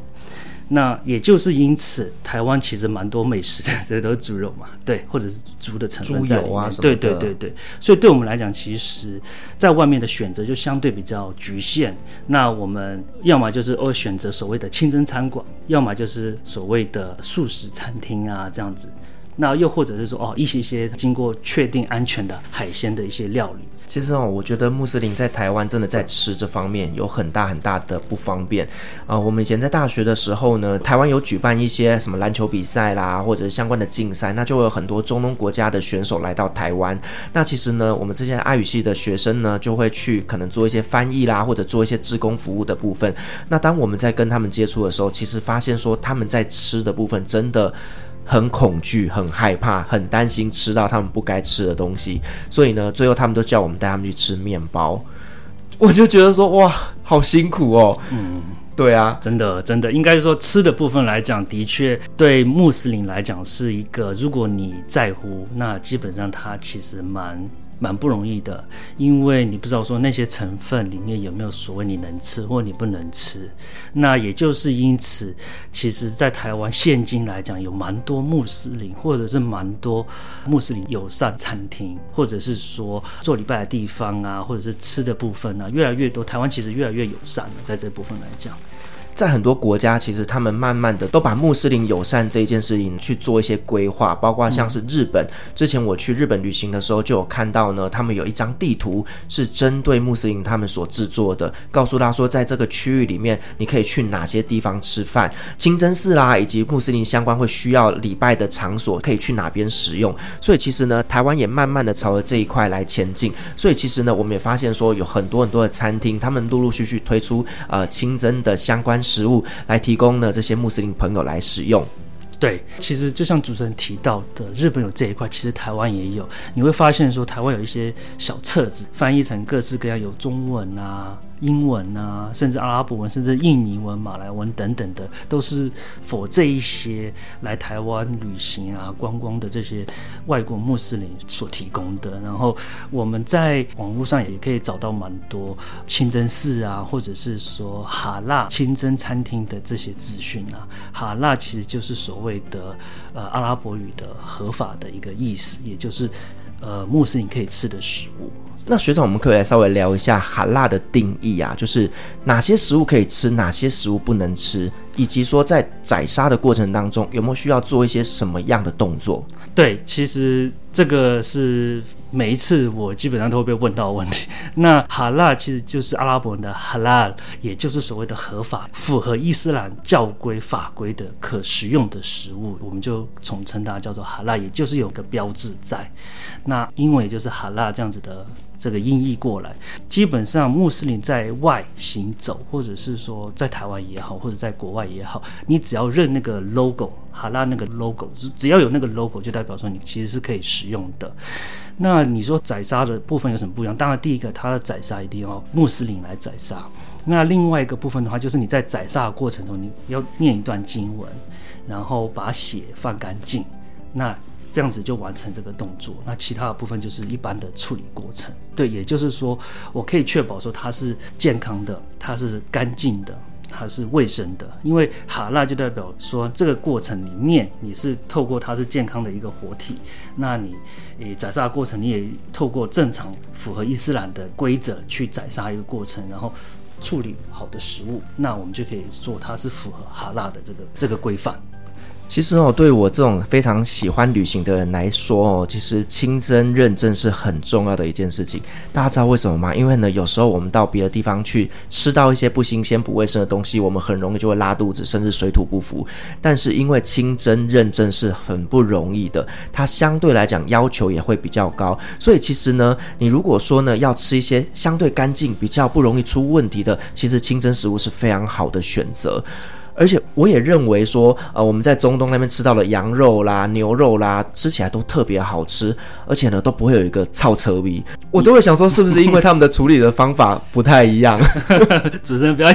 那也就是因此，台湾其实蛮多美食的，这都是猪肉嘛，对，或者是猪的成分在里面。对对对对，所以对我们来讲，其实在外面的选择就相对比较局限。那我们要么就是哦选择所谓的清真餐馆，要么就是所谓的素食餐厅啊这样子。那又或者是说哦一些些经过确定安全的海鲜的一些料理。其实哦，我觉得穆斯林在台湾真的在吃这方面有很大很大的不方便啊、呃。我们以前在大学的时候呢，台湾有举办一些什么篮球比赛啦，或者相关的竞赛，那就会有很多中东国家的选手来到台湾。那其实呢，我们这些阿语系的学生呢，就会去可能做一些翻译啦，或者做一些志工服务的部分。那当我们在跟他们接触的时候，其实发现说他们在吃的部分真的。很恐惧，很害怕，很担心吃到他们不该吃的东西，所以呢，最后他们都叫我们带他们去吃面包。我就觉得说，哇，好辛苦哦。嗯，对啊，真的，真的，应该说吃的部分来讲，的确对穆斯林来讲是一个，如果你在乎，那基本上他其实蛮。蛮不容易的，因为你不知道说那些成分里面有没有所谓你能吃或你不能吃。那也就是因此，其实，在台湾现今来讲，有蛮多穆斯林，或者是蛮多穆斯林友善餐厅，或者是说做礼拜的地方啊，或者是吃的部分啊，越来越多。台湾其实越来越友善了，在这部分来讲。在很多国家，其实他们慢慢的都把穆斯林友善这一件事情去做一些规划，包括像是日本。之前我去日本旅行的时候，就有看到呢，他们有一张地图是针对穆斯林他们所制作的，告诉他说，在这个区域里面，你可以去哪些地方吃饭，清真寺啦，以及穆斯林相关会需要礼拜的场所，可以去哪边使用。所以其实呢，台湾也慢慢的朝着这一块来前进。所以其实呢，我们也发现说，有很多很多的餐厅，他们陆陆续续推出呃清真的相关。食物来提供呢，这些穆斯林朋友来使用。对，其实就像主持人提到的，日本有这一块，其实台湾也有。你会发现说，台湾有一些小册子，翻译成各式各样，有中文啊、英文啊，甚至阿拉伯文，甚至印尼文、马来文等等的，都是否这一些来台湾旅行啊、观光的这些外国穆斯林所提供的。然后我们在网络上也可以找到蛮多清真寺啊，或者是说哈拉清真餐厅的这些资讯啊。哈拉其实就是所谓的呃阿拉伯语的合法的一个意思，也就是呃穆斯林可以吃的食物。那学长，我们可以来稍微聊一下哈辣的定义啊，就是哪些食物可以吃，哪些食物不能吃，以及说在宰杀的过程当中有没有需要做一些什么样的动作？对，其实这个是每一次我基本上都会被问到问题。那哈拉其实就是阿拉伯文的哈拉也就是所谓的合法、符合伊斯兰教规法规的可食用的食物，我们就统称它叫做哈拉，也就是有个标志在。那英文也就是哈拉这样子的。这个音译过来，基本上穆斯林在外行走，或者是说在台湾也好，或者在国外也好，你只要认那个 logo，哈拉那个 logo，只要有那个 logo，就代表说你其实是可以使用的。那你说宰杀的部分有什么不一样？当然，第一个，它的宰杀一定要穆斯林来宰杀。那另外一个部分的话，就是你在宰杀的过程中，你要念一段经文，然后把血放干净。那这样子就完成这个动作，那其他的部分就是一般的处理过程。对，也就是说，我可以确保说它是健康的，它是干净的，它是卫生的。因为哈拉就代表说这个过程里面你是透过它是健康的一个活体，那你诶宰杀的过程你也透过正常符合伊斯兰的规则去宰杀一个过程，然后处理好的食物，那我们就可以说它是符合哈拉的这个这个规范。其实哦，对我这种非常喜欢旅行的人来说哦，其实清真认证是很重要的一件事情。大家知道为什么吗？因为呢，有时候我们到别的地方去吃到一些不新鲜、不卫生的东西，我们很容易就会拉肚子，甚至水土不服。但是因为清真认证是很不容易的，它相对来讲要求也会比较高。所以其实呢，你如果说呢要吃一些相对干净、比较不容易出问题的，其实清真食物是非常好的选择。而且我也认为说，呃，我们在中东那边吃到的羊肉啦、牛肉啦，吃起来都特别好吃，而且呢都不会有一个臭车味。我都会想说，是不是因为他们的处理的方法不太一样？主持人不要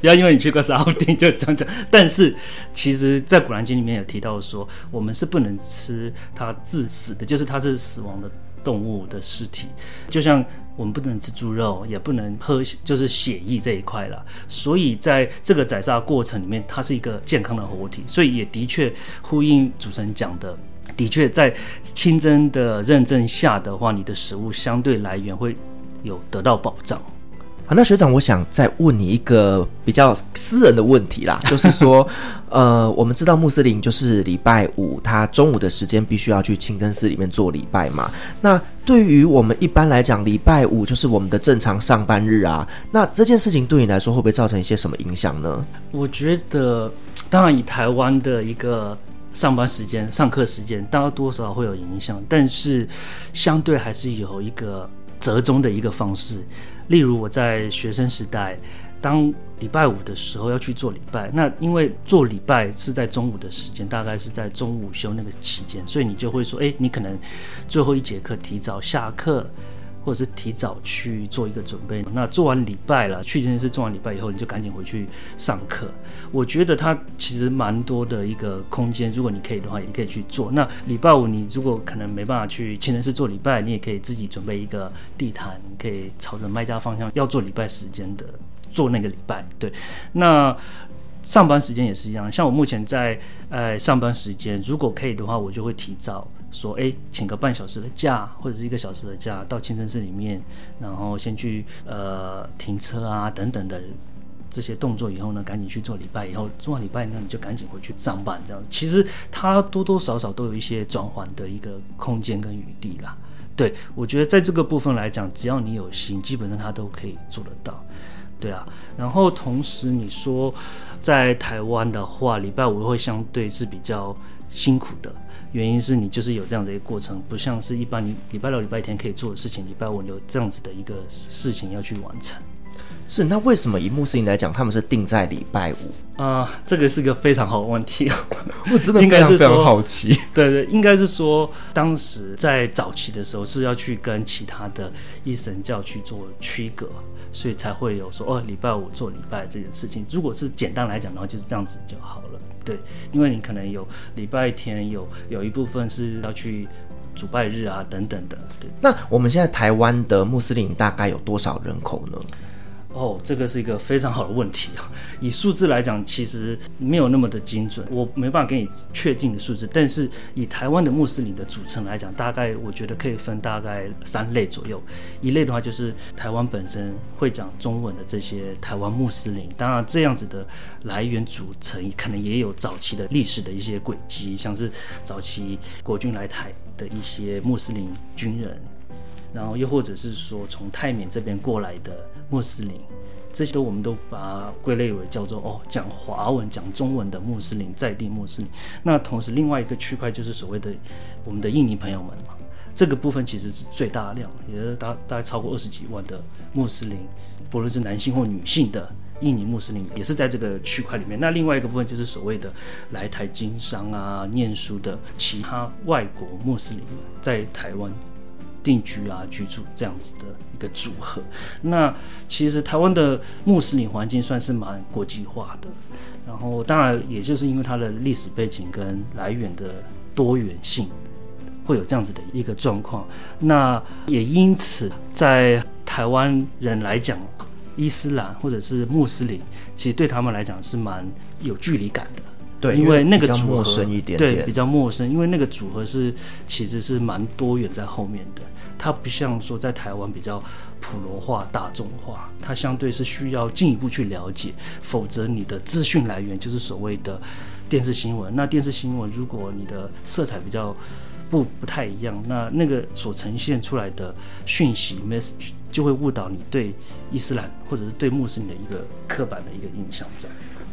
不要因为你去过沙乌地就这样讲。但是其实，在古兰经里面有提到说，我们是不能吃它致死的，就是它是死亡的。动物的尸体，就像我们不能吃猪肉，也不能喝就是血液这一块了。所以在这个宰杀过程里面，它是一个健康的活体，所以也的确呼应主持人讲的，的确在清真的认证下的话，你的食物相对来源会有得到保障。好，那学长，我想再问你一个比较私人的问题啦，就是说，呃，我们知道穆斯林就是礼拜五，他中午的时间必须要去清真寺里面做礼拜嘛。那对于我们一般来讲，礼拜五就是我们的正常上班日啊。那这件事情对你来说会不会造成一些什么影响呢？我觉得，当然以台湾的一个上班时间、上课时间，大多少会有影响，但是相对还是有一个折中的一个方式。例如我在学生时代，当礼拜五的时候要去做礼拜，那因为做礼拜是在中午的时间，大概是在中午午休那个期间，所以你就会说，诶，你可能最后一节课提早下课。或者是提早去做一个准备，那做完礼拜了，去这件事做完礼拜以后，你就赶紧回去上课。我觉得它其实蛮多的一个空间，如果你可以的话，也可以去做。那礼拜五你如果可能没办法去清真寺做礼拜，你也可以自己准备一个地毯，可以朝着卖家方向要做礼拜时间的做那个礼拜。对，那上班时间也是一样，像我目前在呃上班时间，如果可以的话，我就会提早。说哎，请个半小时的假，或者是一个小时的假，到清真寺里面，然后先去呃停车啊等等的这些动作以后呢，赶紧去做礼拜，以后做完礼拜呢，你就赶紧回去上班，这样子。其实它多多少少都有一些转换的一个空间跟余地啦。对，我觉得在这个部分来讲，只要你有心，基本上他都可以做得到。对啊，然后同时你说在台湾的话，礼拜五会相对是比较辛苦的。原因是你就是有这样的一个过程，不像是一般你礼拜六、礼拜天可以做的事情，礼拜五有这样子的一个事情要去完成。是，那为什么以穆斯林来讲，他们是定在礼拜五？啊、呃，这个是个非常好的问题，我真的非常非常好奇。对对，应该是说，当时在早期的时候是要去跟其他的伊斯兰教去做区隔，所以才会有说哦，礼拜五做礼拜这件事情。如果是简单来讲的话，就是这样子就好了。对，因为你可能有礼拜天有有一部分是要去主拜日啊等等的。对，那我们现在台湾的穆斯林大概有多少人口呢？哦，这个是一个非常好的问题！以数字来讲，其实没有那么的精准，我没办法给你确定的数字。但是以台湾的穆斯林的组成来讲，大概我觉得可以分大概三类左右。一类的话就是台湾本身会讲中文的这些台湾穆斯林，当然这样子的来源组成可能也有早期的历史的一些轨迹，像是早期国军来台的一些穆斯林军人。然后又或者是说从泰缅这边过来的穆斯林，这些都我们都把它归类为叫做哦，讲华文、讲中文的穆斯林，在地穆斯林。那同时另外一个区块就是所谓的我们的印尼朋友们嘛，这个部分其实是最大量，也是大大概超过二十几万的穆斯林，不论是男性或女性的印尼穆斯林，也是在这个区块里面。那另外一个部分就是所谓的来台经商啊、念书的其他外国穆斯林在台湾。定居啊，居住这样子的一个组合。那其实台湾的穆斯林环境算是蛮国际化的，然后当然也就是因为它的历史背景跟来源的多元性，会有这样子的一个状况。那也因此，在台湾人来讲，伊斯兰或者是穆斯林，其实对他们来讲是蛮有距离感的。对，因为那个组合陌生一点点，对，比较陌生。因为那个组合是其实是蛮多元在后面的，它不像说在台湾比较普罗化、大众化，它相对是需要进一步去了解，否则你的资讯来源就是所谓的电视新闻。那电视新闻如果你的色彩比较不不太一样，那那个所呈现出来的讯息 message 就会误导你对伊斯兰或者是对穆斯林的一个刻板的一个印象在。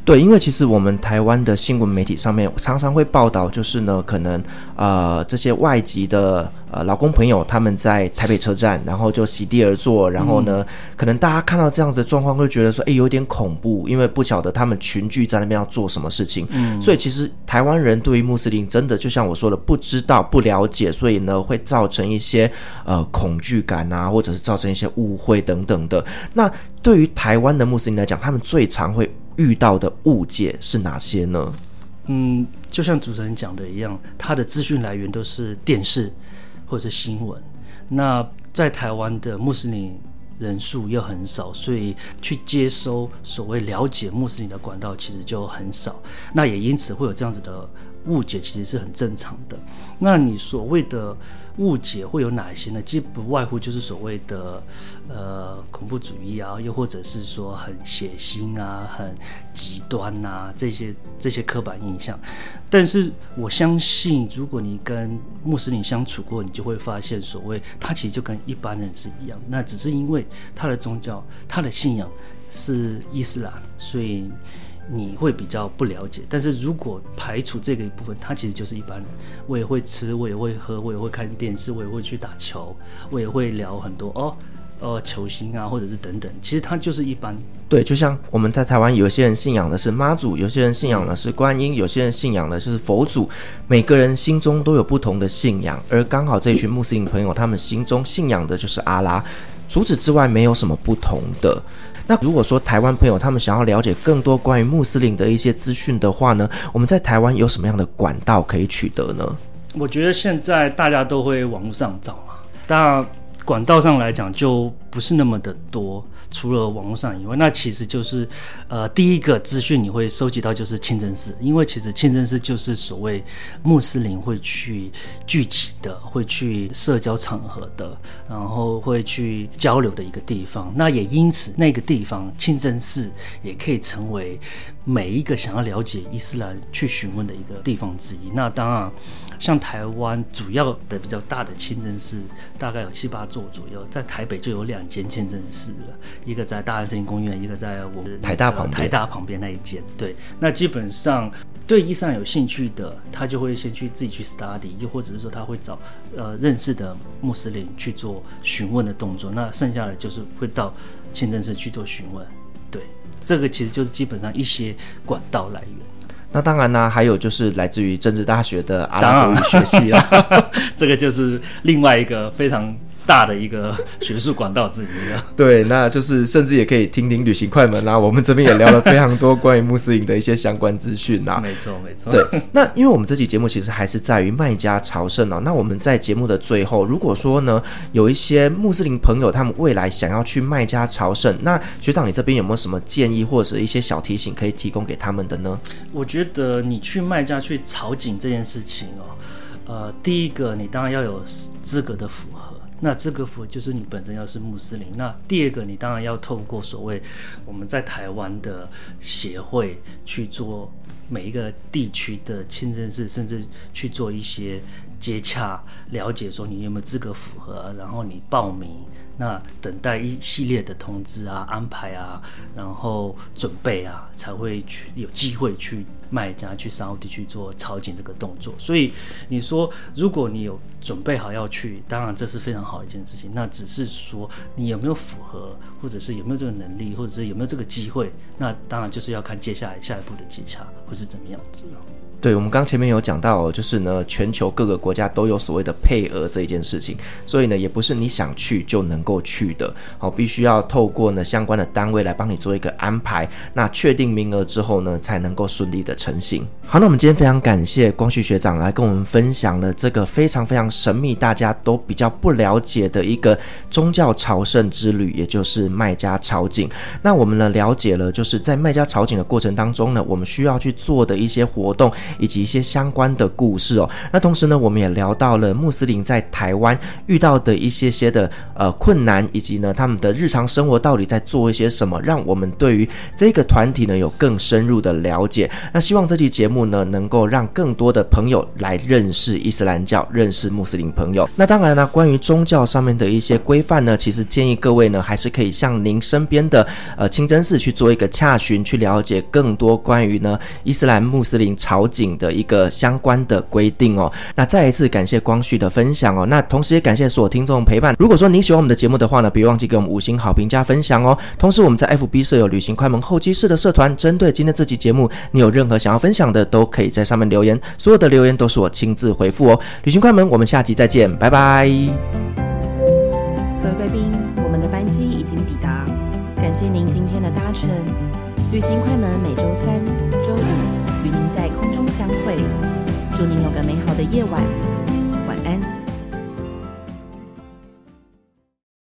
对，因为其实我们台湾的新闻媒体上面常常会报道，就是呢，可能呃这些外籍的呃劳工朋友他们在台北车站，然后就席地而坐，然后呢，嗯、可能大家看到这样子的状况会觉得说，哎，有点恐怖，因为不晓得他们群聚在那边要做什么事情。嗯，所以其实台湾人对于穆斯林真的就像我说的，不知道、不了解，所以呢会造成一些呃恐惧感啊，或者是造成一些误会等等的。那对于台湾的穆斯林来讲，他们最常会遇到的误解是哪些呢？嗯，就像主持人讲的一样，他的资讯来源都是电视或者是新闻。那在台湾的穆斯林人数又很少，所以去接收所谓了解穆斯林的管道其实就很少。那也因此会有这样子的。误解其实是很正常的。那你所谓的误解会有哪些呢？既不外乎就是所谓的呃恐怖主义啊，又或者是说很血腥啊、很极端啊这些这些刻板印象。但是我相信，如果你跟穆斯林相处过，你就会发现，所谓他其实就跟一般人是一样。那只是因为他的宗教、他的信仰是伊斯兰，所以。你会比较不了解，但是如果排除这个一部分，他其实就是一般人。我也会吃，我也会喝，我也会看电视，我也会去打球，我也会聊很多哦，呃，球星啊，或者是等等。其实他就是一般。对，就像我们在台湾，有些人信仰的是妈祖，有些人信仰的是观音，有些人信仰的就是佛祖。每个人心中都有不同的信仰，而刚好这群穆斯林朋友，他们心中信仰的就是阿拉。除此之外，没有什么不同的。那如果说台湾朋友他们想要了解更多关于穆斯林的一些资讯的话呢，我们在台湾有什么样的管道可以取得呢？我觉得现在大家都会网络上找嘛，但管道上来讲就不是那么的多。除了网络上以外，那其实就是，呃，第一个资讯你会收集到就是清真寺，因为其实清真寺就是所谓穆斯林会去聚集的，会去社交场合的，然后会去交流的一个地方。那也因此，那个地方清真寺也可以成为每一个想要了解伊斯兰去询问的一个地方之一。那当然，像台湾主要的比较大的清真寺大概有七八座左右，在台北就有两间清真寺了，一个在大安森林公园，一个在我们台大旁，台大旁边那一间。对，那基本上对伊斯兰有兴趣的，他就会先去自己去 study，又或者是说他会找呃认识的穆斯林去做询问的动作。那剩下的就是会到清真寺去做询问。对，这个其实就是基本上一些管道来源。那当然呢，还有就是来自于政治大学的阿拉伯语学系啦，这个就是另外一个非常。大的一个 学术管道之一了，对，那就是甚至也可以听听旅行快门啦、啊。我们这边也聊了非常多关于穆斯林的一些相关资讯呐。没错，没错。对，那因为我们这期节目其实还是在于卖家朝圣哦。那我们在节目的最后，如果说呢，有一些穆斯林朋友他们未来想要去卖家朝圣，那学长你这边有没有什么建议或者一些小提醒可以提供给他们的呢？我觉得你去卖家去朝觐这件事情哦，呃，第一个你当然要有资格的符合。那这个符就是你本身要是穆斯林。那第二个，你当然要透过所谓我们在台湾的协会去做每一个地区的清真寺，甚至去做一些接洽，了解说你有没有资格符合，然后你报名。那等待一系列的通知啊、安排啊，然后准备啊，才会去有机会去卖家去沙乌地去做朝觐这个动作。所以你说，如果你有准备好要去，当然这是非常好一件事情。那只是说你有没有符合，或者是有没有这个能力，或者是有没有这个机会，那当然就是要看接下来下一步的接洽会是怎么样子。对，我们刚前面有讲到，就是呢，全球各个国家都有所谓的配额这一件事情，所以呢，也不是你想去就能够去的，好，必须要透过呢相关的单位来帮你做一个安排，那确定名额之后呢，才能够顺利的成行。好，那我们今天非常感谢光绪学长来跟我们分享了这个非常非常神秘，大家都比较不了解的一个宗教朝圣之旅，也就是麦加朝觐。那我们呢了解了，就是在麦加朝觐的过程当中呢，我们需要去做的一些活动。以及一些相关的故事哦。那同时呢，我们也聊到了穆斯林在台湾遇到的一些些的呃困难，以及呢他们的日常生活到底在做一些什么，让我们对于这个团体呢有更深入的了解。那希望这期节目呢能够让更多的朋友来认识伊斯兰教，认识穆斯林朋友。那当然呢，关于宗教上面的一些规范呢，其实建议各位呢还是可以向您身边的呃清真寺去做一个洽询，去了解更多关于呢伊斯兰穆斯林朝觐的一个相关的规定哦。那再一次感谢光绪的分享哦。那同时也感谢所有听众陪伴。如果说您喜欢我们的节目的话呢，别忘记给我们五星好评加分享哦。同时我们在 FB 设有旅行快门候机室的社团，针对今天这期节目，你有任何想要分享的，都可以在上面留言，所有的留言都是我亲自回复哦。旅行快门，我们下集再见，拜拜。各位贵宾，我们的班机已经抵达，感谢您今天的搭乘。旅行快门每周三、周五相会，祝您有个美好的夜晚。